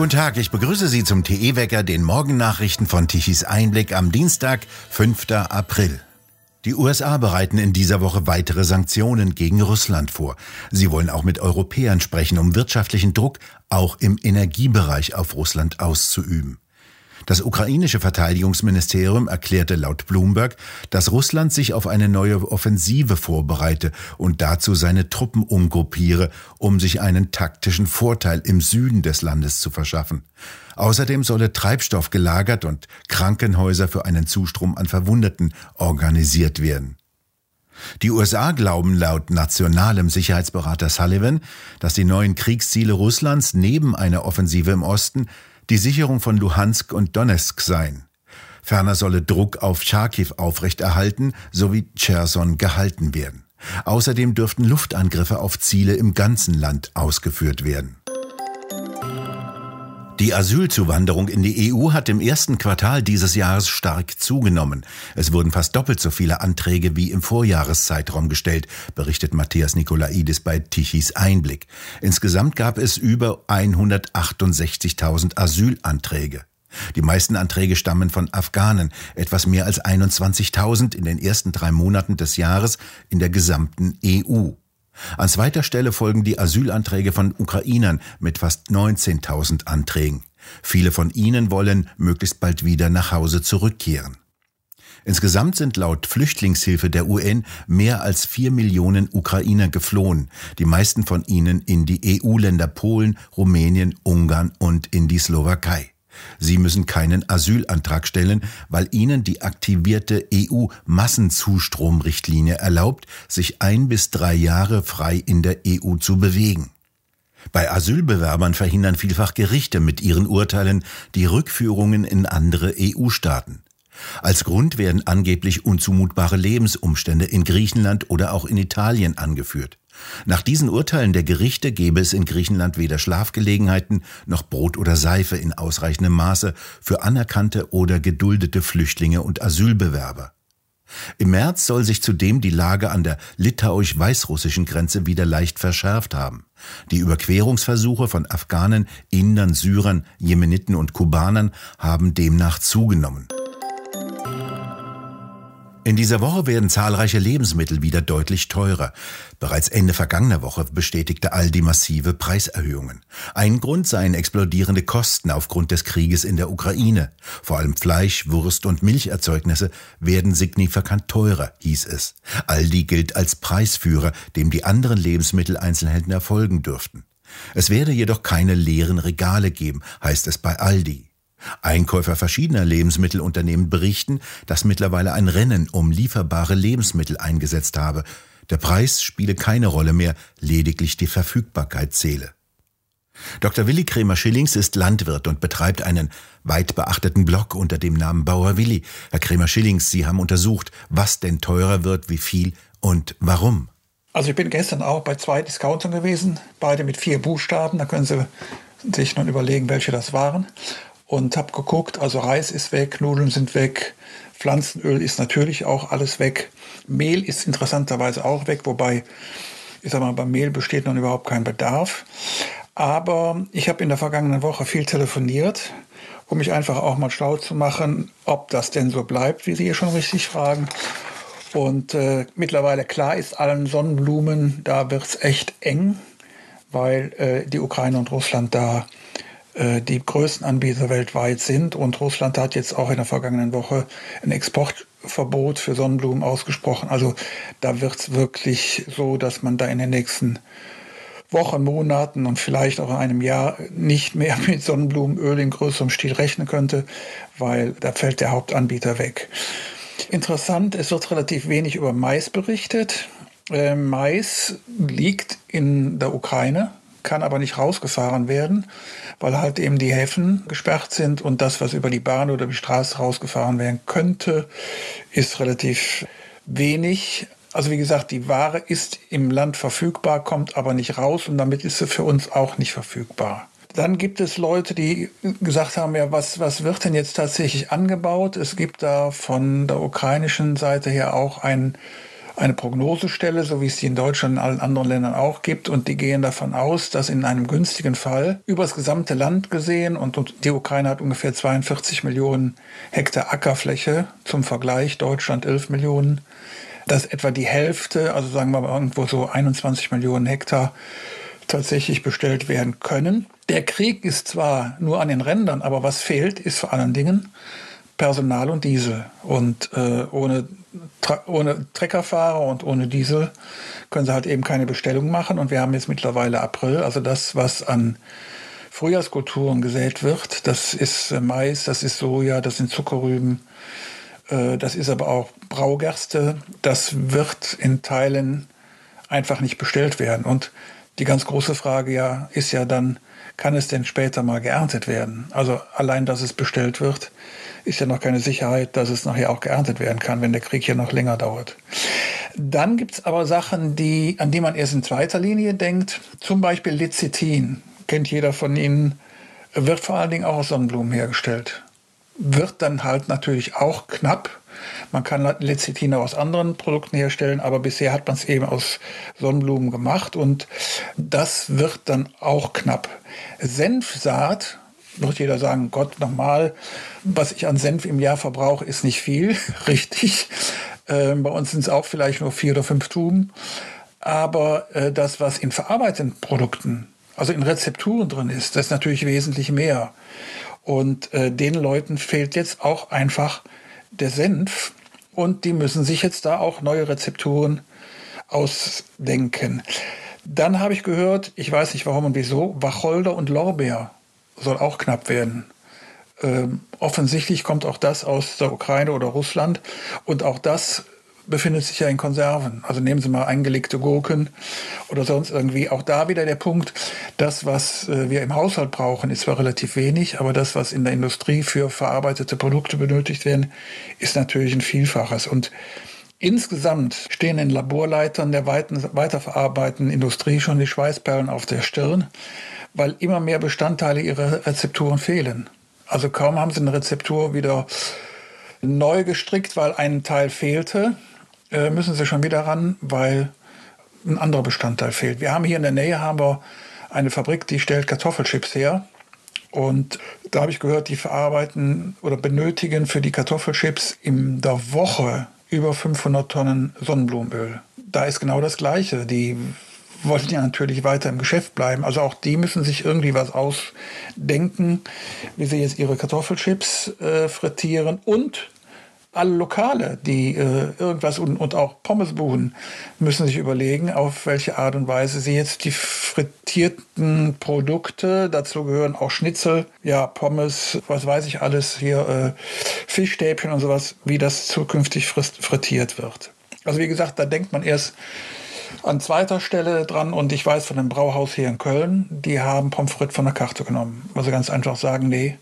Guten Tag, ich begrüße Sie zum TE-Wecker, den Morgennachrichten von Tichys Einblick am Dienstag, 5. April. Die USA bereiten in dieser Woche weitere Sanktionen gegen Russland vor. Sie wollen auch mit Europäern sprechen, um wirtschaftlichen Druck auch im Energiebereich auf Russland auszuüben. Das ukrainische Verteidigungsministerium erklärte laut Bloomberg, dass Russland sich auf eine neue Offensive vorbereite und dazu seine Truppen umgruppiere, um sich einen taktischen Vorteil im Süden des Landes zu verschaffen. Außerdem solle Treibstoff gelagert und Krankenhäuser für einen Zustrom an Verwundeten organisiert werden. Die USA glauben laut nationalem Sicherheitsberater Sullivan, dass die neuen Kriegsziele Russlands neben einer Offensive im Osten die Sicherung von Luhansk und Donetsk sein. Ferner solle Druck auf Charkiw aufrechterhalten sowie Cherson gehalten werden. Außerdem dürften Luftangriffe auf Ziele im ganzen Land ausgeführt werden. Die Asylzuwanderung in die EU hat im ersten Quartal dieses Jahres stark zugenommen. Es wurden fast doppelt so viele Anträge wie im Vorjahreszeitraum gestellt, berichtet Matthias Nikolaidis bei Tichys Einblick. Insgesamt gab es über 168.000 Asylanträge. Die meisten Anträge stammen von Afghanen, etwas mehr als 21.000 in den ersten drei Monaten des Jahres in der gesamten EU. An zweiter Stelle folgen die Asylanträge von Ukrainern mit fast 19.000 Anträgen. Viele von ihnen wollen möglichst bald wieder nach Hause zurückkehren. Insgesamt sind laut Flüchtlingshilfe der UN mehr als vier Millionen Ukrainer geflohen, die meisten von ihnen in die EU-Länder Polen, Rumänien, Ungarn und in die Slowakei. Sie müssen keinen Asylantrag stellen, weil ihnen die aktivierte EU-Massenzustromrichtlinie erlaubt, sich ein bis drei Jahre frei in der EU zu bewegen. Bei Asylbewerbern verhindern vielfach Gerichte mit ihren Urteilen die Rückführungen in andere EU-Staaten. Als Grund werden angeblich unzumutbare Lebensumstände in Griechenland oder auch in Italien angeführt. Nach diesen Urteilen der Gerichte gäbe es in Griechenland weder Schlafgelegenheiten noch Brot oder Seife in ausreichendem Maße für anerkannte oder geduldete Flüchtlinge und Asylbewerber. Im März soll sich zudem die Lage an der litauisch-weißrussischen Grenze wieder leicht verschärft haben. Die Überquerungsversuche von Afghanen, Indern, Syrern, Jemeniten und Kubanern haben demnach zugenommen. In dieser Woche werden zahlreiche Lebensmittel wieder deutlich teurer. Bereits Ende vergangener Woche bestätigte Aldi massive Preiserhöhungen. Ein Grund seien explodierende Kosten aufgrund des Krieges in der Ukraine. Vor allem Fleisch, Wurst und Milcherzeugnisse werden signifikant teurer, hieß es. Aldi gilt als Preisführer, dem die anderen Lebensmitteleinzelhändler folgen dürften. Es werde jedoch keine leeren Regale geben, heißt es bei Aldi. Einkäufer verschiedener Lebensmittelunternehmen berichten, dass mittlerweile ein Rennen um lieferbare Lebensmittel eingesetzt habe. Der Preis spiele keine Rolle mehr, lediglich die Verfügbarkeit zähle. Dr. Willi Kremer-Schillings ist Landwirt und betreibt einen weit beachteten Blog unter dem Namen Bauer Willi. Herr Kremer-Schillings, Sie haben untersucht, was denn teurer wird, wie viel und warum. Also ich bin gestern auch bei zwei Discountern gewesen, beide mit vier Buchstaben. Da können Sie sich nun überlegen, welche das waren und habe geguckt, also Reis ist weg, Nudeln sind weg, Pflanzenöl ist natürlich auch alles weg, Mehl ist interessanterweise auch weg, wobei ich sag mal, beim Mehl besteht noch überhaupt kein Bedarf. Aber ich habe in der vergangenen Woche viel telefoniert, um mich einfach auch mal schlau zu machen, ob das denn so bleibt, wie Sie hier schon richtig fragen. Und äh, mittlerweile klar ist allen Sonnenblumen, da wird es echt eng, weil äh, die Ukraine und Russland da die größten Anbieter weltweit sind. Und Russland hat jetzt auch in der vergangenen Woche ein Exportverbot für Sonnenblumen ausgesprochen. Also da wird es wirklich so, dass man da in den nächsten Wochen, Monaten und vielleicht auch in einem Jahr nicht mehr mit Sonnenblumenöl in größerem Stil rechnen könnte, weil da fällt der Hauptanbieter weg. Interessant, es wird relativ wenig über Mais berichtet. Äh, Mais liegt in der Ukraine, kann aber nicht rausgefahren werden, weil halt eben die Häfen gesperrt sind und das, was über die Bahn oder die Straße rausgefahren werden könnte, ist relativ wenig. Also wie gesagt, die Ware ist im Land verfügbar, kommt aber nicht raus und damit ist sie für uns auch nicht verfügbar. Dann gibt es Leute, die gesagt haben, ja, was, was wird denn jetzt tatsächlich angebaut? Es gibt da von der ukrainischen Seite her auch ein eine Prognosestelle, so wie es die in Deutschland und allen anderen Ländern auch gibt. Und die gehen davon aus, dass in einem günstigen Fall über das gesamte Land gesehen, und die Ukraine hat ungefähr 42 Millionen Hektar Ackerfläche, zum Vergleich Deutschland 11 Millionen, dass etwa die Hälfte, also sagen wir mal irgendwo so 21 Millionen Hektar, tatsächlich bestellt werden können. Der Krieg ist zwar nur an den Rändern, aber was fehlt, ist vor allen Dingen Personal und Diesel. Und äh, ohne, ohne Treckerfahrer und ohne Diesel können sie halt eben keine Bestellung machen. Und wir haben jetzt mittlerweile April. Also das, was an Frühjahrskulturen gesät wird, das ist äh, Mais, das ist Soja, das sind Zuckerrüben, äh, das ist aber auch Braugerste. Das wird in Teilen einfach nicht bestellt werden. Und die ganz große Frage ja ist ja dann, kann es denn später mal geerntet werden? Also allein, dass es bestellt wird, ist ja noch keine Sicherheit, dass es nachher auch geerntet werden kann, wenn der Krieg hier noch länger dauert. Dann gibt es aber Sachen, die, an die man erst in zweiter Linie denkt. Zum Beispiel Lecithin, kennt jeder von Ihnen, wird vor allen Dingen auch aus Sonnenblumen hergestellt. Wird dann halt natürlich auch knapp. Man kann Lecithin auch aus anderen Produkten herstellen, aber bisher hat man es eben aus Sonnenblumen gemacht und das wird dann auch knapp. Senfsaat wird jeder sagen, Gott, nochmal, was ich an Senf im Jahr verbrauche, ist nicht viel, richtig. Ähm, bei uns sind es auch vielleicht nur vier oder fünf Tuben. Aber äh, das, was in verarbeiteten Produkten, also in Rezepturen drin ist, das ist natürlich wesentlich mehr. Und äh, den Leuten fehlt jetzt auch einfach der Senf. Und die müssen sich jetzt da auch neue Rezepturen ausdenken. Dann habe ich gehört, ich weiß nicht warum und wieso, Wacholder und Lorbeer soll auch knapp werden. Ähm, offensichtlich kommt auch das aus der Ukraine oder Russland und auch das befindet sich ja in Konserven. Also nehmen Sie mal eingelegte Gurken oder sonst irgendwie. Auch da wieder der Punkt, das, was äh, wir im Haushalt brauchen, ist zwar relativ wenig, aber das, was in der Industrie für verarbeitete Produkte benötigt werden, ist natürlich ein Vielfaches. Und insgesamt stehen den Laborleitern der weiterverarbeitenden Industrie schon die Schweißperlen auf der Stirn weil immer mehr Bestandteile ihrer Rezepturen fehlen. Also kaum haben sie eine Rezeptur wieder neu gestrickt, weil ein Teil fehlte, äh, müssen sie schon wieder ran, weil ein anderer Bestandteil fehlt. Wir haben hier in der Nähe haben wir eine Fabrik, die stellt Kartoffelchips her. Und da habe ich gehört, die verarbeiten oder benötigen für die Kartoffelchips in der Woche über 500 Tonnen Sonnenblumenöl. Da ist genau das Gleiche. Die wollten ja natürlich weiter im Geschäft bleiben. Also auch die müssen sich irgendwie was ausdenken, wie sie jetzt ihre Kartoffelchips äh, frittieren und alle Lokale, die äh, irgendwas und, und auch Pommesbuden müssen sich überlegen, auf welche Art und Weise sie jetzt die frittierten Produkte, dazu gehören auch Schnitzel, ja, Pommes, was weiß ich alles, hier äh, Fischstäbchen und sowas, wie das zukünftig frittiert wird. Also wie gesagt, da denkt man erst an zweiter Stelle dran und ich weiß von dem Brauhaus hier in Köln, die haben Pommes frites von der Karte genommen. Also ganz einfach sagen, nee,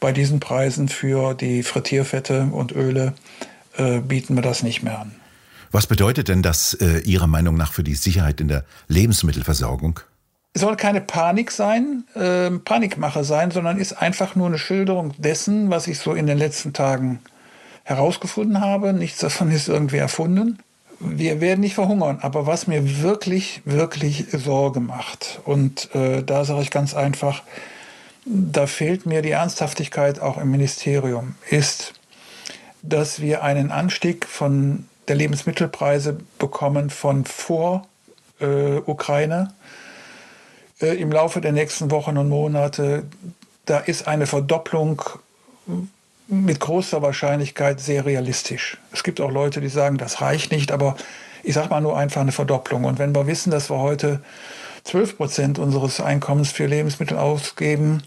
bei diesen Preisen für die Frittierfette und Öle äh, bieten wir das nicht mehr an. Was bedeutet denn das äh, Ihrer Meinung nach für die Sicherheit in der Lebensmittelversorgung? Es soll keine Panik sein, äh, Panikmache sein, sondern ist einfach nur eine Schilderung dessen, was ich so in den letzten Tagen herausgefunden habe. Nichts davon ist irgendwie erfunden wir werden nicht verhungern, aber was mir wirklich, wirklich Sorge macht, und äh, da sage ich ganz einfach, da fehlt mir die Ernsthaftigkeit auch im Ministerium, ist, dass wir einen Anstieg von der Lebensmittelpreise bekommen von vor äh, Ukraine äh, im Laufe der nächsten Wochen und Monate. Da ist eine Verdopplung mit großer Wahrscheinlichkeit sehr realistisch. Es gibt auch Leute, die sagen, das reicht nicht, aber ich sage mal nur einfach eine Verdopplung. Und wenn wir wissen, dass wir heute 12 Prozent unseres Einkommens für Lebensmittel ausgeben,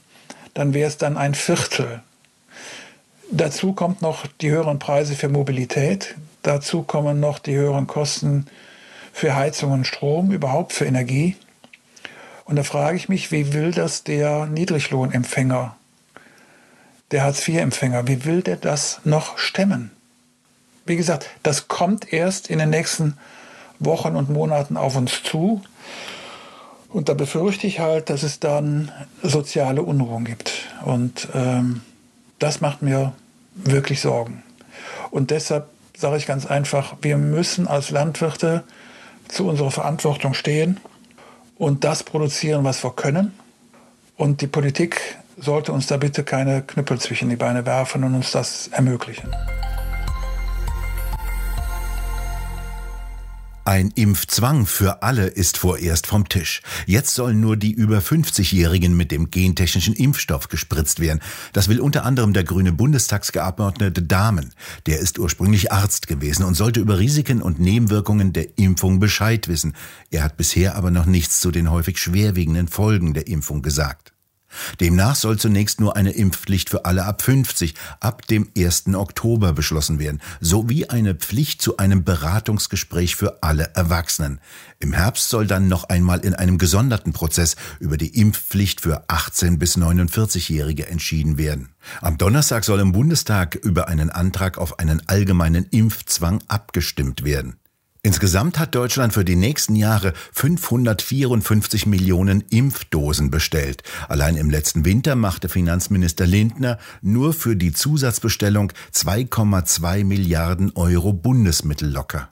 dann wäre es dann ein Viertel. Dazu kommt noch die höheren Preise für Mobilität. Dazu kommen noch die höheren Kosten für Heizung und Strom, überhaupt für Energie. Und da frage ich mich, wie will das der Niedriglohnempfänger der Hartz-IV-Empfänger, wie will der das noch stemmen? Wie gesagt, das kommt erst in den nächsten Wochen und Monaten auf uns zu. Und da befürchte ich halt, dass es dann soziale Unruhen gibt. Und ähm, das macht mir wirklich Sorgen. Und deshalb sage ich ganz einfach, wir müssen als Landwirte zu unserer Verantwortung stehen und das produzieren, was wir können. Und die Politik sollte uns da bitte keine Knüppel zwischen die Beine werfen und uns das ermöglichen. Ein Impfzwang für alle ist vorerst vom Tisch. Jetzt sollen nur die über 50-Jährigen mit dem gentechnischen Impfstoff gespritzt werden. Das will unter anderem der grüne Bundestagsgeabgeordnete Dahmen. Der ist ursprünglich Arzt gewesen und sollte über Risiken und Nebenwirkungen der Impfung Bescheid wissen. Er hat bisher aber noch nichts zu den häufig schwerwiegenden Folgen der Impfung gesagt. Demnach soll zunächst nur eine Impfpflicht für alle ab 50 ab dem 1. Oktober beschlossen werden, sowie eine Pflicht zu einem Beratungsgespräch für alle Erwachsenen. Im Herbst soll dann noch einmal in einem gesonderten Prozess über die Impfpflicht für 18 bis 49-Jährige entschieden werden. Am Donnerstag soll im Bundestag über einen Antrag auf einen allgemeinen Impfzwang abgestimmt werden. Insgesamt hat Deutschland für die nächsten Jahre 554 Millionen Impfdosen bestellt. Allein im letzten Winter machte Finanzminister Lindner nur für die Zusatzbestellung 2,2 Milliarden Euro Bundesmittel locker.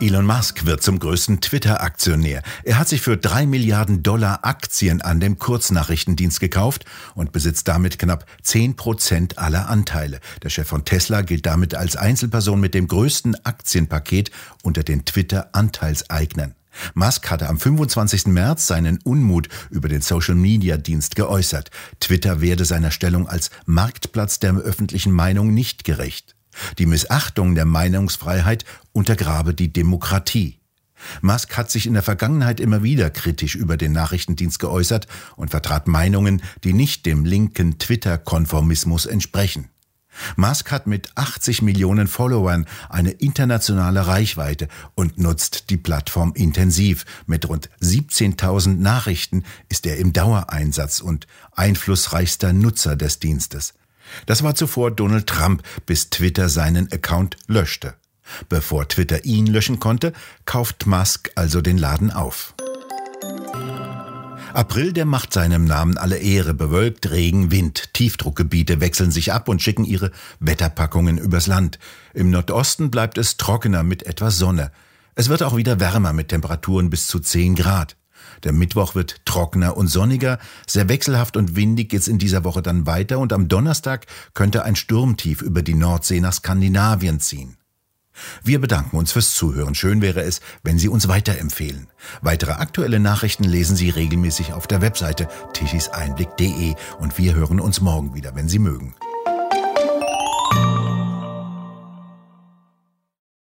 Elon Musk wird zum größten Twitter-Aktionär. Er hat sich für drei Milliarden Dollar Aktien an dem Kurznachrichtendienst gekauft und besitzt damit knapp zehn Prozent aller Anteile. Der Chef von Tesla gilt damit als Einzelperson mit dem größten Aktienpaket unter den Twitter-Anteilseignern. Musk hatte am 25. März seinen Unmut über den Social-Media-Dienst geäußert. Twitter werde seiner Stellung als Marktplatz der öffentlichen Meinung nicht gerecht. Die Missachtung der Meinungsfreiheit untergrabe die Demokratie. Musk hat sich in der Vergangenheit immer wieder kritisch über den Nachrichtendienst geäußert und vertrat Meinungen, die nicht dem linken Twitter-Konformismus entsprechen. Musk hat mit 80 Millionen Followern eine internationale Reichweite und nutzt die Plattform intensiv. Mit rund 17.000 Nachrichten ist er im Dauereinsatz und einflussreichster Nutzer des Dienstes. Das war zuvor Donald Trump, bis Twitter seinen Account löschte. Bevor Twitter ihn löschen konnte, kauft Musk also den Laden auf. April, der macht seinem Namen alle Ehre. Bewölkt, Regen, Wind. Tiefdruckgebiete wechseln sich ab und schicken ihre Wetterpackungen übers Land. Im Nordosten bleibt es trockener mit etwas Sonne. Es wird auch wieder wärmer mit Temperaturen bis zu 10 Grad. Der Mittwoch wird trockener und sonniger, sehr wechselhaft und windig geht's in dieser Woche dann weiter und am Donnerstag könnte ein Sturmtief über die Nordsee nach Skandinavien ziehen. Wir bedanken uns fürs Zuhören. Schön wäre es, wenn Sie uns weiterempfehlen. Weitere aktuelle Nachrichten lesen Sie regelmäßig auf der Webseite tischiseinblick.de und wir hören uns morgen wieder, wenn Sie mögen.